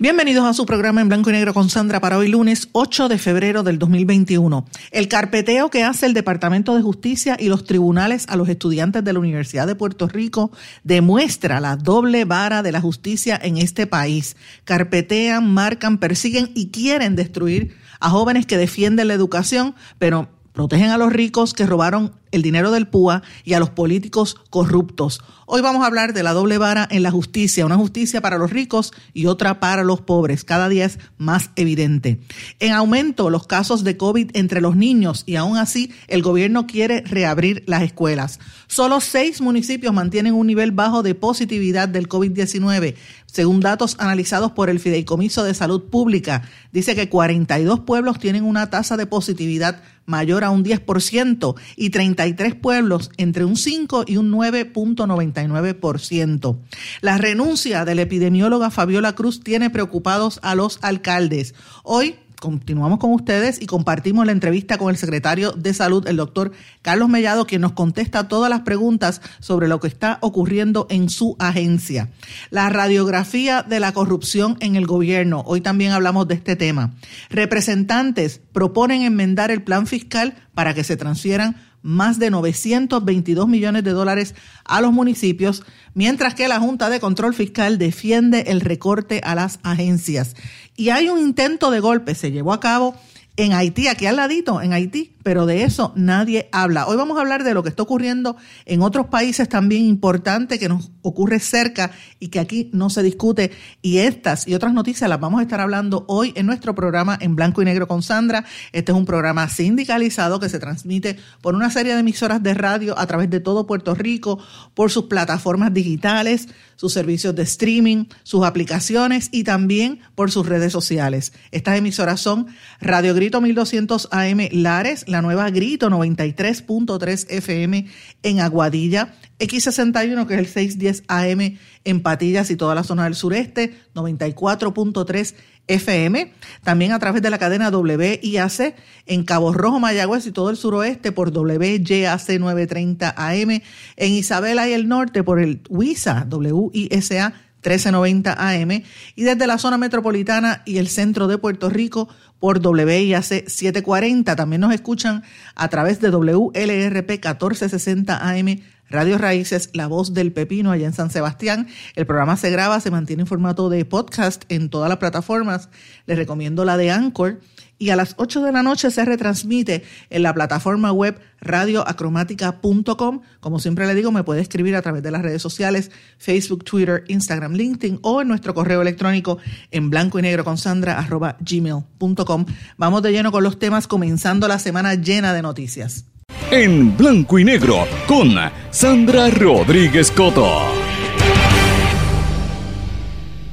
Bienvenidos a su programa en blanco y negro con Sandra para hoy lunes 8 de febrero del 2021. El carpeteo que hace el Departamento de Justicia y los tribunales a los estudiantes de la Universidad de Puerto Rico demuestra la doble vara de la justicia en este país. Carpetean, marcan, persiguen y quieren destruir a jóvenes que defienden la educación, pero protegen a los ricos que robaron el dinero del PUA y a los políticos corruptos. Hoy vamos a hablar de la doble vara en la justicia, una justicia para los ricos y otra para los pobres. Cada día es más evidente. En aumento los casos de COVID entre los niños y aún así el gobierno quiere reabrir las escuelas. Solo seis municipios mantienen un nivel bajo de positividad del COVID-19, según datos analizados por el Fideicomiso de Salud Pública. Dice que 42 pueblos tienen una tasa de positividad mayor a un 10% y 33 pueblos entre un 5 y un 9.99%. La renuncia de la epidemióloga Fabiola Cruz tiene preocupados a los alcaldes. Hoy continuamos con ustedes y compartimos la entrevista con el secretario de Salud, el doctor Carlos Mellado, quien nos contesta todas las preguntas sobre lo que está ocurriendo en su agencia. La radiografía de la corrupción en el gobierno. Hoy también hablamos de este tema. Representantes proponen enmendar el plan fiscal para que se transfieran más de 922 millones de dólares a los municipios, mientras que la Junta de Control Fiscal defiende el recorte a las agencias. Y hay un intento de golpe, se llevó a cabo en Haití, aquí al ladito, en Haití, pero de eso nadie habla. Hoy vamos a hablar de lo que está ocurriendo en otros países también importante que nos ocurre cerca y que aquí no se discute. Y estas y otras noticias las vamos a estar hablando hoy en nuestro programa en blanco y negro con Sandra. Este es un programa sindicalizado que se transmite por una serie de emisoras de radio a través de todo Puerto Rico, por sus plataformas digitales, sus servicios de streaming, sus aplicaciones y también por sus redes sociales. Estas emisoras son Radio Grito 1200 AM Lares, la nueva Grito 93.3 FM en Aguadilla, X61 que es el 610 AM en Patillas y toda la zona del sureste, 94.3 FM, también a través de la cadena WIAC en Cabo Rojo, Mayagüez y todo el suroeste por WYAC 930 AM, en Isabela y el norte por el WISA, WISA 1390 AM y desde la zona metropolitana y el centro de Puerto Rico por WIAC 740. También nos escuchan a través de WLRP 1460 AM Radio Raíces, La Voz del Pepino, allá en San Sebastián. El programa se graba, se mantiene en formato de podcast en todas las plataformas. Les recomiendo la de Anchor. Y a las 8 de la noche se retransmite en la plataforma web radioacromática.com. Como siempre le digo, me puede escribir a través de las redes sociales, Facebook, Twitter, Instagram, LinkedIn o en nuestro correo electrónico en blanco y negro con Sandra arroba. Vamos de lleno con los temas comenzando la semana llena de noticias en blanco y negro con Sandra Rodríguez Coto.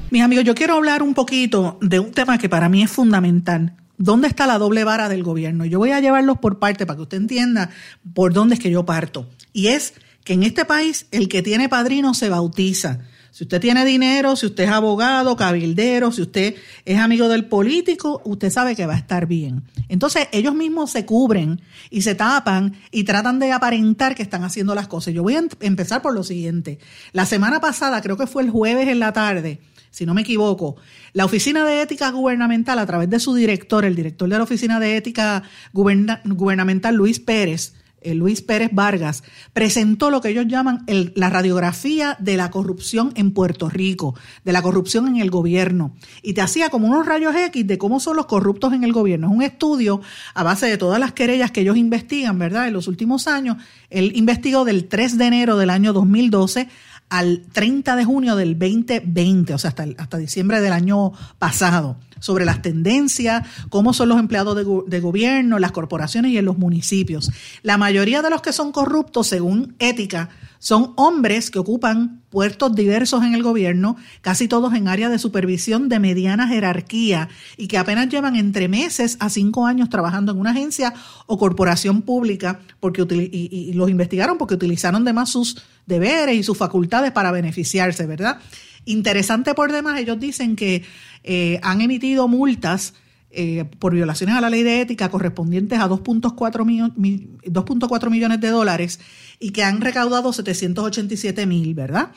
Mis amigos, yo quiero hablar un poquito de un tema que para mí es fundamental. ¿Dónde está la doble vara del gobierno? Yo voy a llevarlos por parte para que usted entienda por dónde es que yo parto. Y es que en este país el que tiene padrino se bautiza. Si usted tiene dinero, si usted es abogado, cabildero, si usted es amigo del político, usted sabe que va a estar bien. Entonces ellos mismos se cubren y se tapan y tratan de aparentar que están haciendo las cosas. Yo voy a em-, empezar por lo siguiente. La semana pasada, creo que fue el jueves en la tarde, si no me equivoco, la Oficina de Ética Gubernamental, a través de su director, el director de la Oficina de Ética Gubernamental, Luis Pérez, eh, Luis Pérez Vargas, presentó lo que ellos llaman la radiografía de la corrupción en Puerto Rico, de la corrupción en el gobierno. Y te hacía como unos rayos X de cómo son los corruptos en el gobierno. Es un estudio a base de todas las querellas que ellos investigan, ¿verdad? En los últimos años, él investigó del 3 de enero del año 2012 al 30 de junio del 2020, o sea, hasta, hasta diciembre del año pasado, sobre las tendencias, cómo son los empleados de, de, gobierno, las corporaciones y en los municipios. La mayoría de los que son corruptos, según ética, Son hombres que ocupan puestos diversos en el gobierno, casi todos en áreas de supervisión de mediana jerarquía y que apenas llevan entre meses a cinco años trabajando en una agencia o corporación pública porque y, los investigaron porque utilizaron de más sus deberes y sus facultades para beneficiarse, ¿verdad? Interesante por demás, ellos dicen que eh, han emitido multas eh, por violaciones a la ley de ética correspondientes a 2.4 millones de dólares y que han recaudado 787 mil, ¿verdad?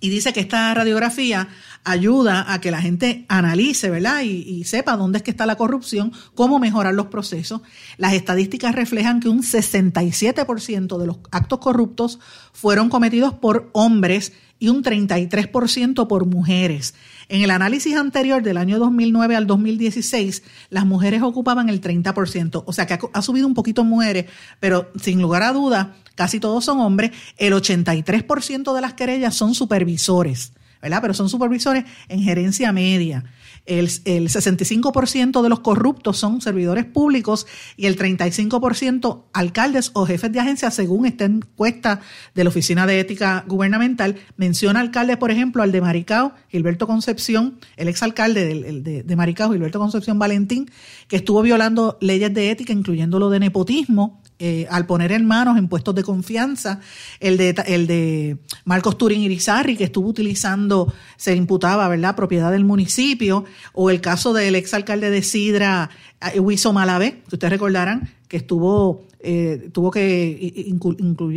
Y dice que esta radiografía ayuda a que la gente analice, ¿verdad? Y, sepa dónde es que está la corrupción, cómo mejorar los procesos. Las estadísticas reflejan que un 67% de los actos corruptos fueron cometidos por hombres y un 33% por mujeres. En el análisis anterior del año 2009 al 2016, las mujeres ocupaban el 30%, o sea que ha, subido un poquito mujeres, pero sin lugar a duda, casi todos son hombres. El 83% de las querellas son supervisores, ¿verdad? Pero son supervisores en gerencia media. El, 65% de los corruptos son servidores públicos y el 35% alcaldes o jefes de agencia, según esta encuesta de la Oficina de Ética Gubernamental. Menciona alcaldes, por ejemplo, al de Maricao, Gilberto Concepción, el exalcalde de, de Maricao, Gilberto Concepción Valentín, que estuvo violando leyes de ética, incluyendo lo de nepotismo, eh, al poner en manos en puestos de confianza, el de, el de Marcos Turín Irizarri, que estuvo utilizando, se imputaba, ¿verdad?, propiedad del municipio, o el caso del exalcalde de Sidra, eh, Huizo Malavé, que ustedes recordarán, que estuvo, eh, tuvo que,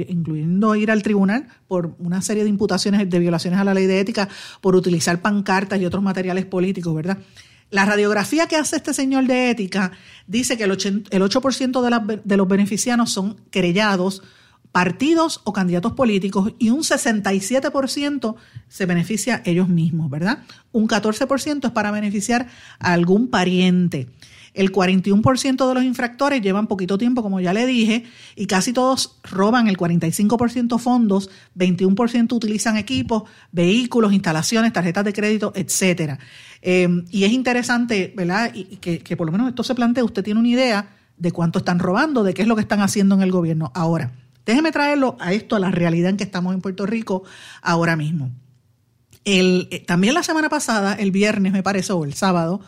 incluyendo ir al tribunal por una serie de imputaciones de violaciones a la ley de ética, por utilizar pancartas y otros materiales políticos, ¿verdad? La radiografía que hace este señor de ética dice que el 8%, de, de los beneficianos son querellados, partidos o candidatos políticos y un 67% se beneficia ellos mismos, ¿verdad? Un 14% es para beneficiar a algún pariente. El 41% de los infractores llevan poquito tiempo, como ya le dije, y casi todos roban el 45% fondos, 21% utilizan equipos, vehículos, instalaciones, tarjetas de crédito, etcétera. Eh, y es interesante, ¿verdad? Y que, que por lo menos esto se plantea, usted tiene una idea de cuánto están robando, de qué es lo que están haciendo en el gobierno. Ahora, déjeme traerlo a esto, a la realidad en que estamos en Puerto Rico ahora mismo. El, eh, también la semana pasada, el viernes me parece, o el sábado,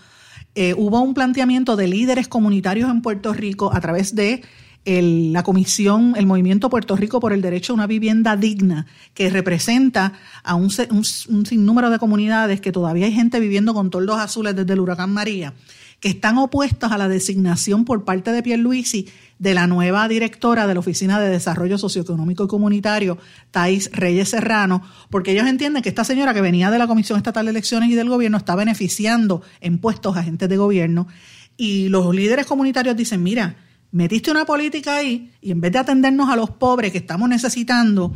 eh, hubo un planteamiento de líderes comunitarios en Puerto Rico a través de la comisión, el movimiento Puerto Rico por el derecho a una vivienda digna, que representa a un, un sinnúmero de comunidades que todavía hay gente viviendo con toldos azules desde el huracán María están opuestas a la designación por parte de Pierluisi de la nueva directora de la Oficina de Desarrollo Socioeconómico y Comunitario, Thais Reyes Serrano, porque ellos entienden que esta señora que venía de la Comisión Estatal de Elecciones y del Gobierno está beneficiando en puestos a agentes de gobierno. Y los líderes comunitarios dicen, mira, metiste una política ahí y en vez de atendernos a los pobres que estamos necesitando,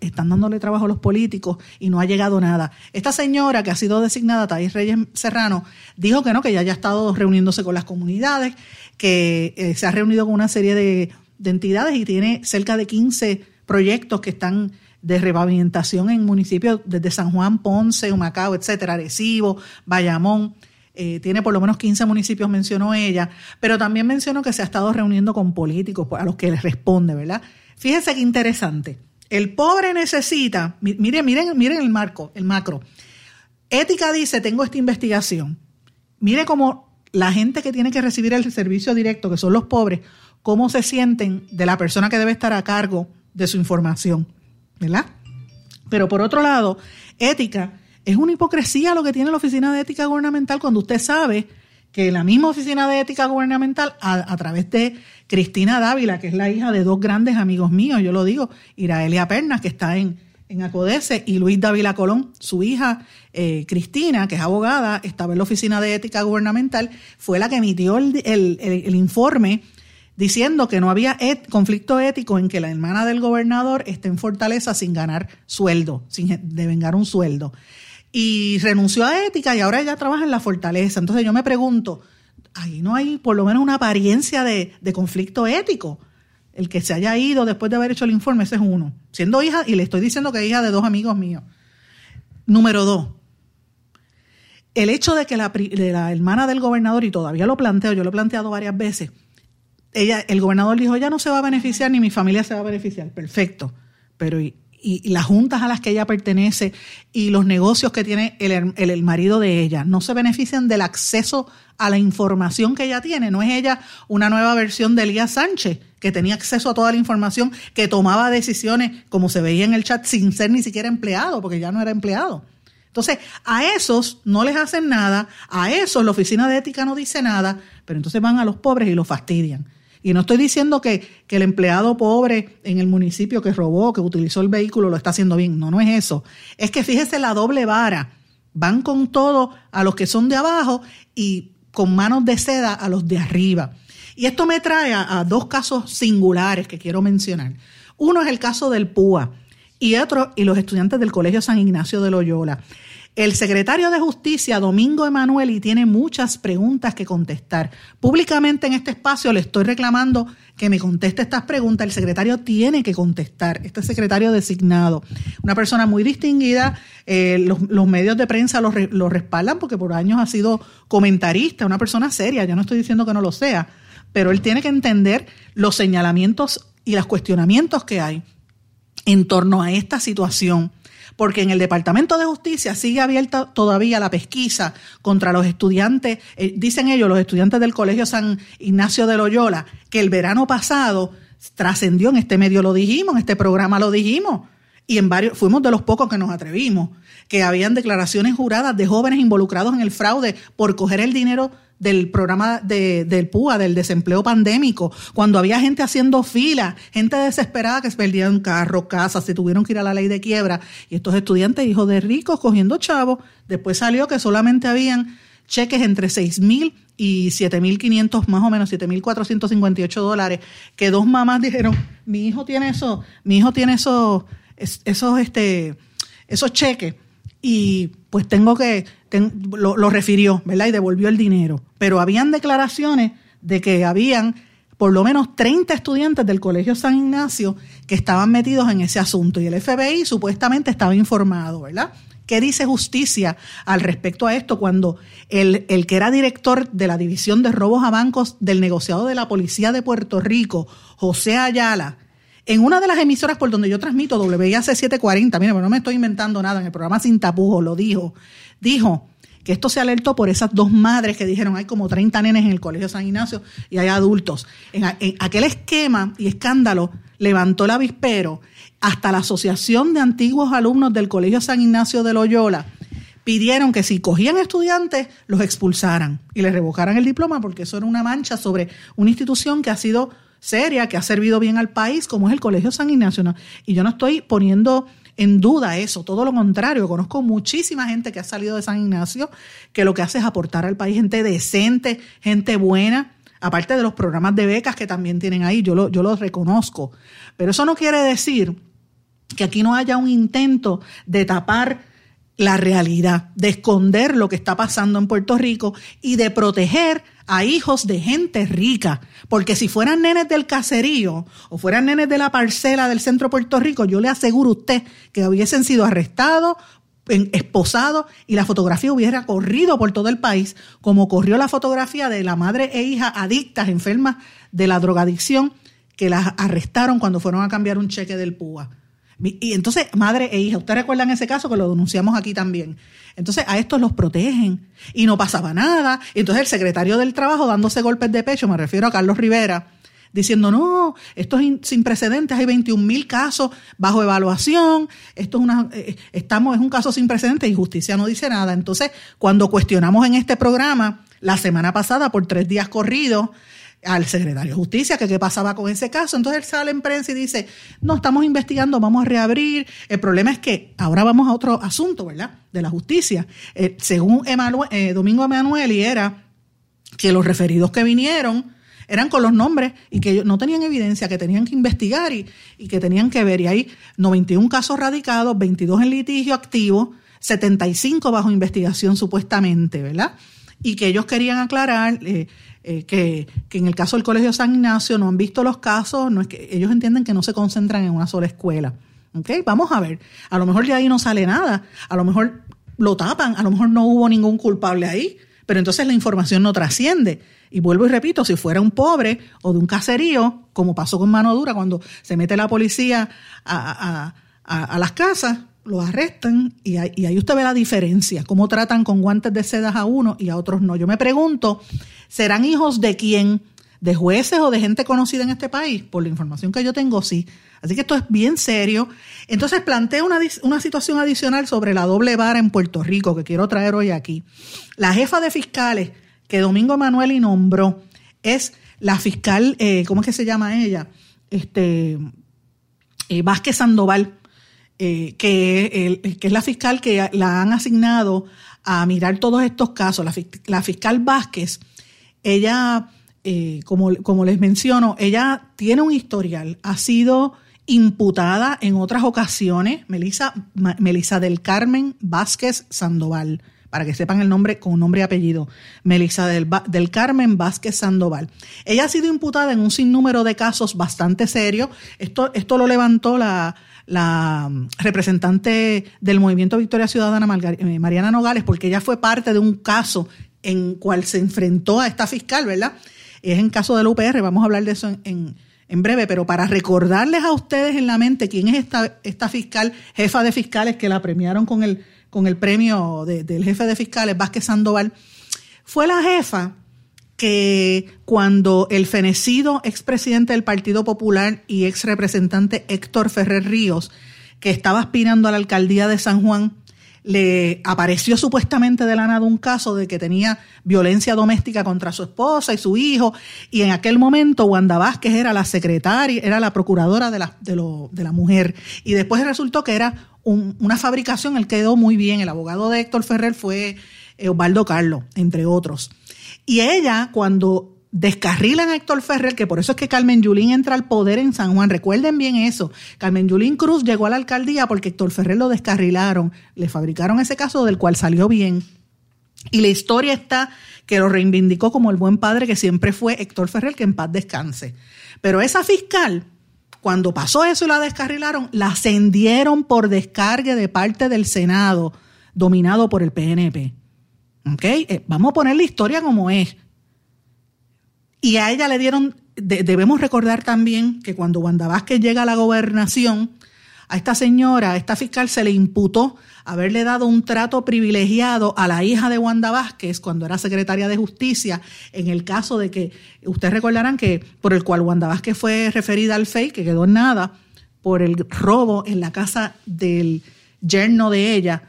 están dándole trabajo a los políticos y no ha llegado nada. Esta señora que ha sido designada, Thais Reyes Serrano, dijo que no, que ya haya estado reuniéndose con las comunidades, que eh, se ha reunido con una serie de, entidades y tiene cerca de 15 proyectos que están de repavimentación en municipios desde San Juan, Ponce, Humacao, etcétera, Arecibo, Bayamón. Eh, tiene por lo menos 15 municipios, mencionó ella, pero también mencionó que se ha estado reuniendo con políticos a los que les responde, ¿verdad? Fíjese qué interesante. El pobre necesita, miren, miren, miren el marco, el macro. Ética dice, tengo esta investigación. Mire cómo la gente que tiene que recibir el servicio directo, que son los pobres, cómo se sienten de la persona que debe estar a cargo de su información, ¿verdad? Pero por otro lado, ética es una hipocresía lo que tiene la Oficina de Ética Gubernamental cuando usted sabe que la misma Oficina de Ética Gubernamental, a, través de Cristina Dávila, que es la hija de dos grandes amigos míos, yo lo digo, Iraelia Pernas, que está en, en Acodese, y Luis Dávila Colón, su hija eh, Cristina, que es abogada, estaba en la Oficina de Ética Gubernamental, fue la que emitió el, informe diciendo que no había conflicto ético en que la hermana del gobernador esté en Fortaleza sin ganar sueldo, sin devengar un sueldo y renunció a ética y ahora ella trabaja en la fortaleza. Entonces yo me pregunto, ahí no hay por lo menos una apariencia de, conflicto ético. El que se haya ido después de haber hecho el informe, ese es uno. Siendo hija, y le estoy diciendo que es hija de dos amigos míos. Número dos, el hecho de que la, la, hermana del gobernador, y todavía lo planteo, yo lo he planteado varias veces, ella, el gobernador dijo, ya no se va a beneficiar ni mi familia se va a beneficiar. Perfecto. pero y, las juntas a las que ella pertenece y los negocios que tiene el, el, marido de ella no se benefician del acceso a la información que ella tiene. No es ella una nueva versión de Elías Sánchez, que tenía acceso a toda la información, que tomaba decisiones, como se veía en el chat, sin ser ni siquiera empleado, porque ya no era empleado. Entonces, a esos no les hacen nada, a esos la oficina de ética no dice nada, pero entonces van a los pobres y los fastidian. Y no estoy diciendo que, que, el empleado pobre en el municipio que robó, que utilizó el vehículo, lo está haciendo bien. No, no es eso. Es que fíjese la doble vara. Van con todo a los que son de abajo y con manos de seda a los de arriba. Y esto me trae a, dos casos singulares que quiero mencionar. Uno es el caso del PUA y otro, y los estudiantes del Colegio San Ignacio de Loyola. El secretario de Justicia, Domingo Emanueli, tiene muchas preguntas que contestar. Públicamente en este espacio le estoy reclamando que me conteste estas preguntas. El secretario tiene que contestar, este secretario designado. Una persona muy distinguida, eh, los, medios de prensa lo, lo respaldan porque por años ha sido comentarista, una persona seria, yo no estoy diciendo que no lo sea, pero él tiene que entender los señalamientos y los cuestionamientos que hay en torno a esta situación porque en el Departamento de Justicia sigue abierta todavía la pesquisa contra los estudiantes, eh, dicen ellos, los estudiantes del Colegio San Ignacio de Loyola, que el verano pasado trascendió en este medio, lo dijimos, en este programa lo dijimos, y en varios, fuimos de los pocos que nos atrevimos, que habían declaraciones juradas de jóvenes involucrados en el fraude por coger el dinero del programa de, del PUA, del desempleo pandémico, cuando había gente haciendo fila, gente desesperada que se perdían carro, casas, se tuvieron que ir a la ley de quiebra, y estos estudiantes, hijos de ricos, cogiendo chavos, después salió que solamente habían cheques entre seis mil y siete mil quinientos, más o menos siete mil cuatrocientos cincuenta y ocho dólares, que dos mamás dijeron, mi hijo tiene eso, mi hijo tiene esos, este, esos cheques, y pues tengo que, lo, refirió, ¿verdad? Y devolvió el dinero. Pero habían declaraciones de que habían por lo menos 30 estudiantes del Colegio San Ignacio que estaban metidos en ese asunto y el FBI supuestamente estaba informado, ¿verdad? ¿Qué dice justicia al respecto a esto cuando el, el, que era director de la División de Robos a Bancos del negociado de la Policía de Puerto Rico, José Ayala, en una de las emisoras por donde yo transmito, WIAC 740, mire, no me estoy inventando nada, en el programa Sin Tapujos lo dijo, dijo que esto se alertó por esas dos madres que dijeron hay como 30 nenes en el Colegio San Ignacio y hay adultos. En, aquel esquema y escándalo levantó el avispero hasta la Asociación de Antiguos Alumnos del Colegio San Ignacio de Loyola pidieron que si cogían estudiantes, los expulsaran y les revocaran el diploma porque eso era una mancha sobre una institución que ha sido seria, que ha servido bien al país, como es el Colegio San Ignacio. Y yo no estoy poniendo en duda eso, todo lo contrario, conozco muchísima gente que ha salido de San Ignacio que lo que hace es aportar al país gente decente, gente buena, aparte de los programas de becas que también tienen ahí, yo, yo los reconozco. Pero eso no quiere decir que aquí no haya un intento de tapar la realidad, de esconder lo que está pasando en Puerto Rico y de proteger a hijos de gente rica. Porque si fueran nenes del caserío o fueran nenes de la parcela del centro de Puerto Rico, yo le aseguro a usted que hubiesen sido arrestados, esposados y la fotografía hubiera corrido por todo el país, como corrió la fotografía de la madre e hija adictas, enfermas de la drogadicción, que las arrestaron cuando fueron a cambiar un cheque del PUA. Y entonces, madre e hija, ¿ustedes recuerdan ese caso que lo denunciamos aquí también? Entonces, a estos los protegen y no pasaba nada. Y entonces el secretario del Trabajo dándose golpes de pecho, me refiero a Carlos Rivera, diciendo, no, esto es sin precedentes, hay 21 mil casos bajo evaluación, esto es, una, eh, estamos, es un caso sin precedentes y justicia no dice nada. Entonces, cuando cuestionamos en este programa, la semana pasada, por tres días corridos, al secretario de Justicia que qué pasaba con ese caso. Entonces él sale en prensa y dice, no, estamos investigando, vamos a reabrir. El problema es que ahora vamos a otro asunto, ¿verdad? De la justicia. Eh, según eh, Domingo Emanuel, era que los referidos que vinieron eran con los nombres y que no tenían evidencia, que tenían que investigar y, y que tenían que ver. Y hay 91 casos radicados, 22 en litigio activo, 75 bajo investigación supuestamente, ¿verdad? Y que ellos querían aclarar eh, eh, que, en el caso del Colegio San Ignacio no han visto los casos, no es que ellos entienden que no se concentran en una sola escuela. ¿Okay? Vamos a ver, a lo mejor de ahí no sale nada, a lo mejor lo tapan, a lo mejor no hubo ningún culpable ahí, pero entonces la información no trasciende. Y vuelvo y repito, si fuera un pobre o de un caserío, como pasó con mano dura, cuando se mete la policía a, las casas, lo arrestan y, ahí usted ve la diferencia, cómo tratan con guantes de sedas a uno y a otros no. Yo me pregunto, ¿serán hijos de quién? ¿De jueces o de gente conocida en este país? Por la información que yo tengo, sí. Así que esto es bien serio. Entonces planteo una, una situación adicional sobre la doble vara en Puerto Rico que quiero traer hoy aquí. La jefa de fiscales que Domingo Manuel nombró es la fiscal, eh, ¿cómo es que se llama ella? Este, eh, Vázquez Sandoval, eh, que, es la fiscal que la han asignado a mirar todos estos casos. La, fiscal Vázquez, ella, como, como les menciono, ella tiene un historial, ha sido imputada en otras ocasiones, Melisa, Melisa del Carmen Vázquez Sandoval, para que sepan el nombre con nombre y apellido, Melisa del, del, Carmen Vázquez Sandoval. Ella ha sido imputada en un sinnúmero de casos bastante serios. Esto, esto lo levantó la, la representante del Movimiento Victoria Ciudadana, eh, Mariana Nogales, porque ella fue parte de un caso en cual se enfrentó a esta fiscal, ¿verdad? Es en caso del UPR, vamos a hablar de eso en en breve, pero para recordarles a ustedes en la mente quién es esta, esta fiscal, jefa de fiscales que la premiaron con el, con el premio del jefe de fiscales, Vázquez Sandoval, fue la jefa que cuando el fenecido expresidente del Partido Popular y ex representante Héctor Ferrer Ríos, que estaba aspirando a la alcaldía de San Juan, le apareció supuestamente de la nada un caso de que tenía violencia doméstica contra su esposa y su hijo, y en aquel momento Wanda Vázquez era la secretaria, era la procuradora de la, de, la mujer, y después resultó que era una fabricación, él quedó muy bien, el abogado de Héctor Ferrer fue eh, Osvaldo Carlos, entre otros. Y ella, cuando descarrilan a Héctor Ferrer, que por eso es que Carmen Yulín entra al poder en San Juan. Recuerden bien eso. Carmen Yulín Cruz llegó a la alcaldía porque Héctor Ferrer lo descarrilaron, le fabricaron ese caso del cual salió bien. Y la historia está que lo reivindicó como el buen padre que siempre fue Héctor Ferrer, que en paz descanse. Pero esa fiscal, cuando pasó eso y la descarrilaron, la ascendieron por descargue de parte del Senado, dominado por el PNP. ¿Ok? Eh, vamos a poner la historia como es. Y a ella le dieron, debemos recordar también que cuando Wanda Vázquez llega a la gobernación, a esta señora, a esta fiscal, se le imputó haberle dado un trato privilegiado a la hija de Wanda Vázquez cuando era secretaria de Justicia, en el caso de que, ustedes recordarán que por el cual Wanda Vázquez fue referida al FEI, que quedó en nada, por el robo en la casa del yerno de ella,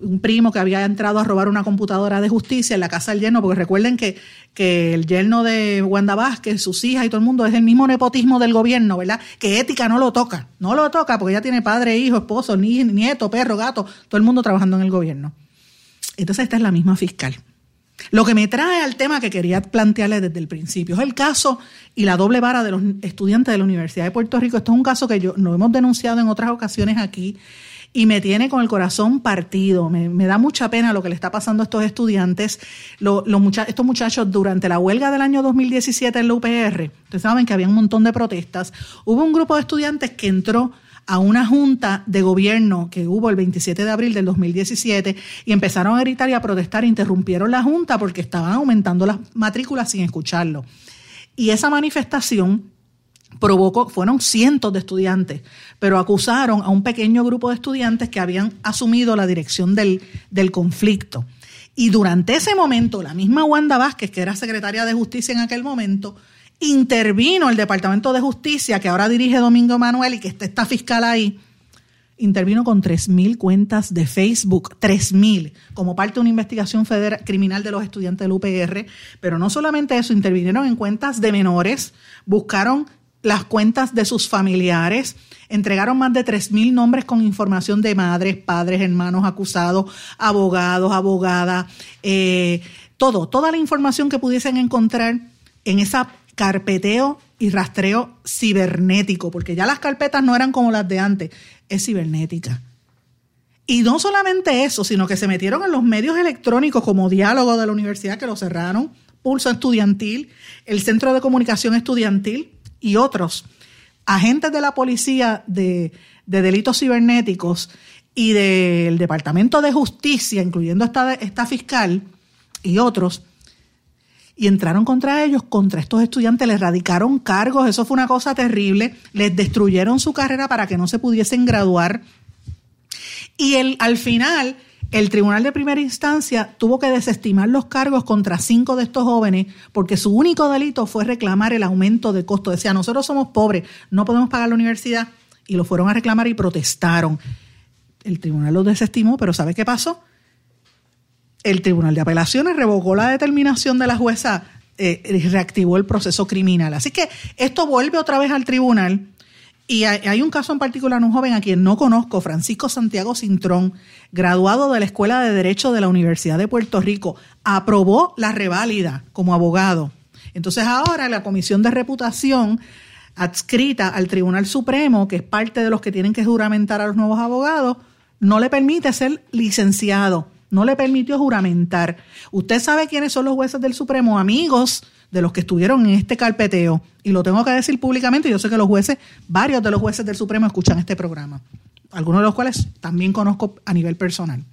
un primo que había entrado a robar una computadora de justicia en la casa del yerno, porque recuerden que, que el yerno de Wanda Vázquez, sus hijas y todo el mundo es el mismo nepotismo del gobierno, ¿verdad? Que ética no lo toca, no lo toca porque ella tiene padre, hijo, esposo, nieto, perro, gato, todo el mundo trabajando en el gobierno. Entonces esta es la misma fiscal. Lo que me trae al tema que quería plantearles desde el principio es el caso y la doble vara de los estudiantes de la Universidad de Puerto Rico. Esto es un caso que yo lo hemos denunciado en otras ocasiones aquí y me tiene con el corazón partido. Me, da mucha pena lo que le está pasando a estos estudiantes. los estos muchachos durante la huelga del año 2017 en la UPR, ustedes saben que había un montón de protestas, hubo un grupo de estudiantes que entró a una junta de gobierno que hubo el 27 de abril del 2017 y empezaron a gritar y a protestar, interrumpieron la junta porque estaban aumentando las matrículas sin escucharlo. Y esa manifestación provocó, fueron cientos de estudiantes, pero acusaron a un pequeño grupo de estudiantes que habían asumido la dirección del, del conflicto. Y durante ese momento, la misma Wanda Vázquez, que era secretaria de Justicia en aquel momento, intervino el Departamento de Justicia, que ahora dirige Domingo Manuel y que está esta fiscal ahí, intervino con 3.000 cuentas de Facebook, 3.000, como parte de una investigación federal, criminal de los estudiantes del UPR. Pero no solamente eso, intervinieron en cuentas de menores, buscaron las cuentas de sus familiares, entregaron más de 3.000 nombres con información de madres, padres, hermanos acusados, abogados, abogadas, eh, todo, toda la información que pudiesen encontrar en esa carpeteo y rastreo cibernético, porque ya las carpetas no eran como las de antes, es cibernética. Y no solamente eso, sino que se metieron en los medios electrónicos como Diálogo de la Universidad, que lo cerraron, Pulso Estudiantil, el Centro de Comunicación Estudiantil, y otros agentes de la policía de, delitos cibernéticos y del Departamento de Justicia, incluyendo esta, esta fiscal, y otros, y entraron contra ellos, contra estos estudiantes, les radicaron cargos, eso fue una cosa terrible, les destruyeron su carrera para que no se pudiesen graduar. Y el, al final, el tribunal de primera instancia tuvo que desestimar los cargos contra cinco de estos jóvenes porque su único delito fue reclamar el aumento de costo. Decía, nosotros somos pobres, no podemos pagar la universidad. Y lo fueron a reclamar y protestaron. El tribunal los desestimó, pero ¿sabe qué pasó? el Tribunal de Apelaciones revocó la determinación de la jueza eh, reactivó el proceso criminal. Así que esto vuelve otra vez al tribunal. Y hay, un caso en particular, un joven a quien no conozco, Francisco Santiago Cintrón, graduado de la Escuela de Derecho de la Universidad de Puerto Rico, aprobó la reválida como abogado. Entonces ahora la Comisión de Reputación adscrita al Tribunal Supremo, que es parte de los que tienen que juramentar a los nuevos abogados, no le permite ser licenciado no le permitió juramentar. Usted sabe quiénes son los jueces del Supremo, amigos de los que estuvieron en este carpeteo. Y lo tengo que decir públicamente, yo sé que los jueces, varios de los jueces del Supremo escuchan este programa, algunos de los cuales también conozco a nivel personal.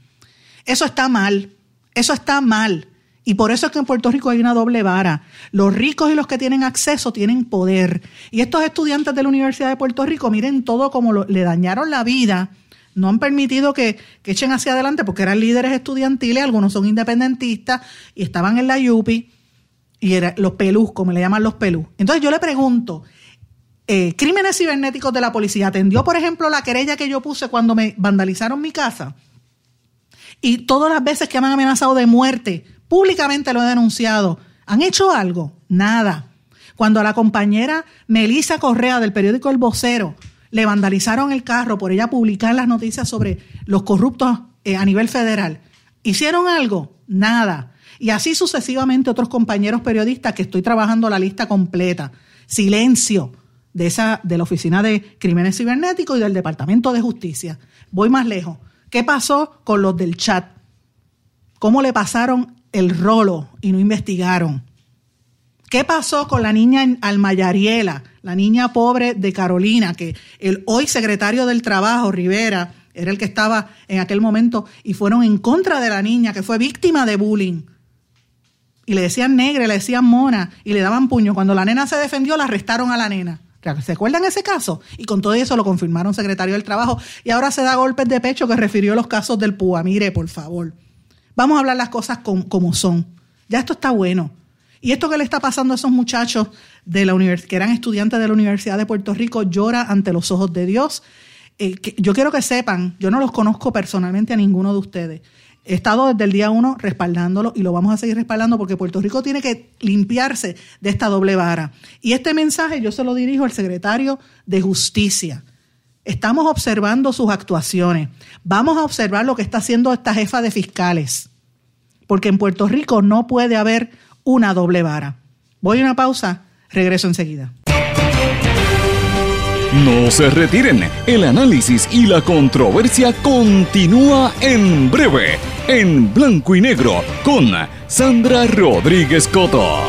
Eso está mal, eso está mal. Y por eso es que en Puerto Rico hay una doble vara. Los ricos y los que tienen acceso tienen poder. Y estos estudiantes de la Universidad de Puerto Rico, miren todo como le dañaron la vida no han permitido que, echen hacia adelante porque eran líderes estudiantiles, algunos son independentistas y estaban en la YUPI y eran los pelús, como le llaman los pelús. Entonces yo le pregunto, eh, crímenes cibernéticos de la policía, ¿atendió por ejemplo la querella que yo puse cuando me vandalizaron mi casa? Y todas las veces que me han amenazado de muerte, públicamente lo he denunciado. ¿Han hecho algo? Nada. Cuando a la compañera Melisa Correa del periódico El Vocero le vandalizaron el carro por ella publicar las noticias sobre los corruptos eh, a nivel federal. ¿Hicieron algo? Nada. Y así sucesivamente otros compañeros periodistas que estoy trabajando la lista completa. Silencio de esa de la Oficina de Crímenes Cibernéticos y del Departamento de Justicia. Voy más lejos. ¿Qué pasó con los del chat? ¿Cómo le pasaron el rolo y no investigaron? ¿Qué pasó con la niña Almayariela, la niña pobre de Carolina, que el hoy secretario del Trabajo, Rivera, era el que estaba en aquel momento, y fueron en contra de la niña, que fue víctima de bullying? Y le decían negra, le decían mona, y le daban puño. Cuando la nena se defendió, la arrestaron a la nena. ¿Se acuerdan ese caso? Y con todo eso lo confirmaron secretario del Trabajo. Y ahora se da golpes de pecho que refirió los casos del PUA. Mire, por favor. Vamos a hablar las cosas como son. Ya esto está bueno. Y esto que le está pasando a esos muchachos de la que eran estudiantes de la Universidad de Puerto Rico llora ante los ojos de Dios. Eh, yo quiero que sepan, yo no los conozco personalmente a ninguno de ustedes. He estado desde el día uno respaldándolo y lo vamos a seguir respaldando porque Puerto Rico tiene que limpiarse de esta doble vara. Y este mensaje yo se lo dirijo al secretario de Justicia. Estamos observando sus actuaciones. Vamos a observar lo que está haciendo esta jefa de fiscales. Porque en Puerto Rico no puede haber una doble vara. Voy a una pausa, regreso enseguida. No se retiren, el análisis y la controversia continúa en breve, en blanco y negro, con Sandra Rodríguez Coto.